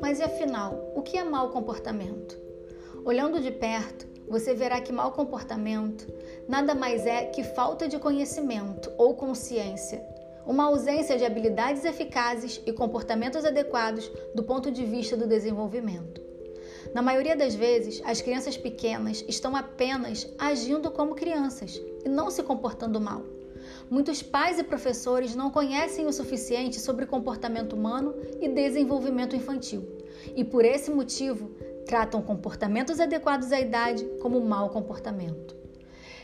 Mas e afinal, o que é mau comportamento? Olhando de perto, você verá que mau comportamento nada mais é que falta de conhecimento ou consciência, uma ausência de habilidades eficazes e comportamentos adequados do ponto de vista do desenvolvimento. Na maioria das vezes, as crianças pequenas estão apenas agindo como crianças e não se comportando mal. Muitos pais e professores não conhecem o suficiente sobre comportamento humano e desenvolvimento infantil, e por esse motivo tratam comportamentos adequados à idade como mau comportamento.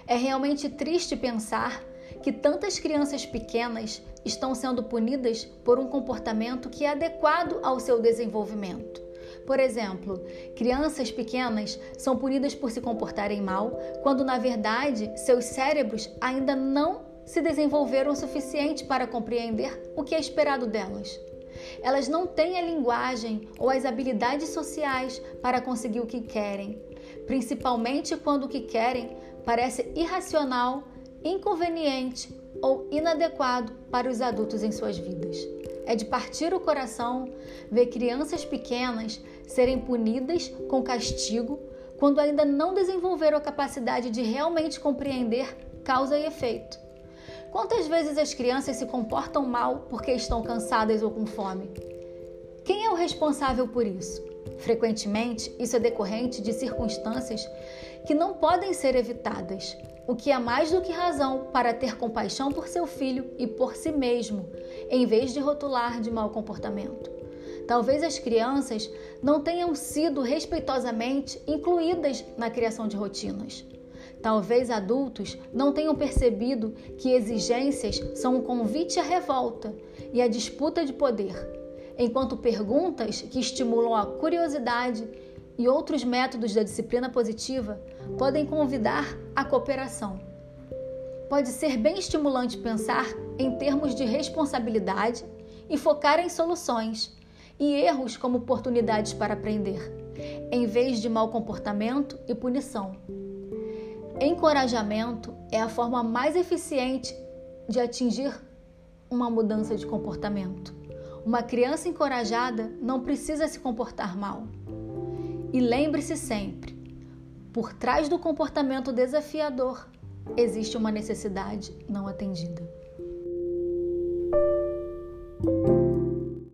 É realmente triste pensar que tantas crianças pequenas estão sendo punidas por um comportamento que é adequado ao seu desenvolvimento. Por exemplo, crianças pequenas são punidas por se comportarem mal, quando na verdade seus cérebros ainda não se desenvolveram o suficiente para compreender o que é esperado delas. Elas não têm a linguagem ou as habilidades sociais para conseguir o que querem, principalmente quando o que querem parece irracional, inconveniente ou inadequado para os adultos em suas vidas. É de partir o coração ver crianças pequenas serem punidas com castigo quando ainda não desenvolveram a capacidade de realmente compreender causa e efeito. Quantas vezes as crianças se comportam mal porque estão cansadas ou com fome? Quem é o responsável por isso? Frequentemente, isso é decorrente de circunstâncias que não podem ser evitadas, o que é mais do que razão para ter compaixão por seu filho e por si mesmo, em vez de rotular de mau comportamento. Talvez as crianças não tenham sido respeitosamente incluídas na criação de rotinas. Talvez adultos não tenham percebido que exigências são um convite à revolta e à disputa de poder, enquanto perguntas que estimulam a curiosidade e outros métodos da disciplina positiva podem convidar à cooperação. Pode ser bem estimulante pensar em termos de responsabilidade e focar em soluções e erros como oportunidades para aprender, em vez de mau comportamento e punição. Encorajamento é a forma mais eficiente de atingir uma mudança de comportamento. Uma criança encorajada não precisa se comportar mal. E lembre-se sempre: por trás do comportamento desafiador existe uma necessidade não atendida.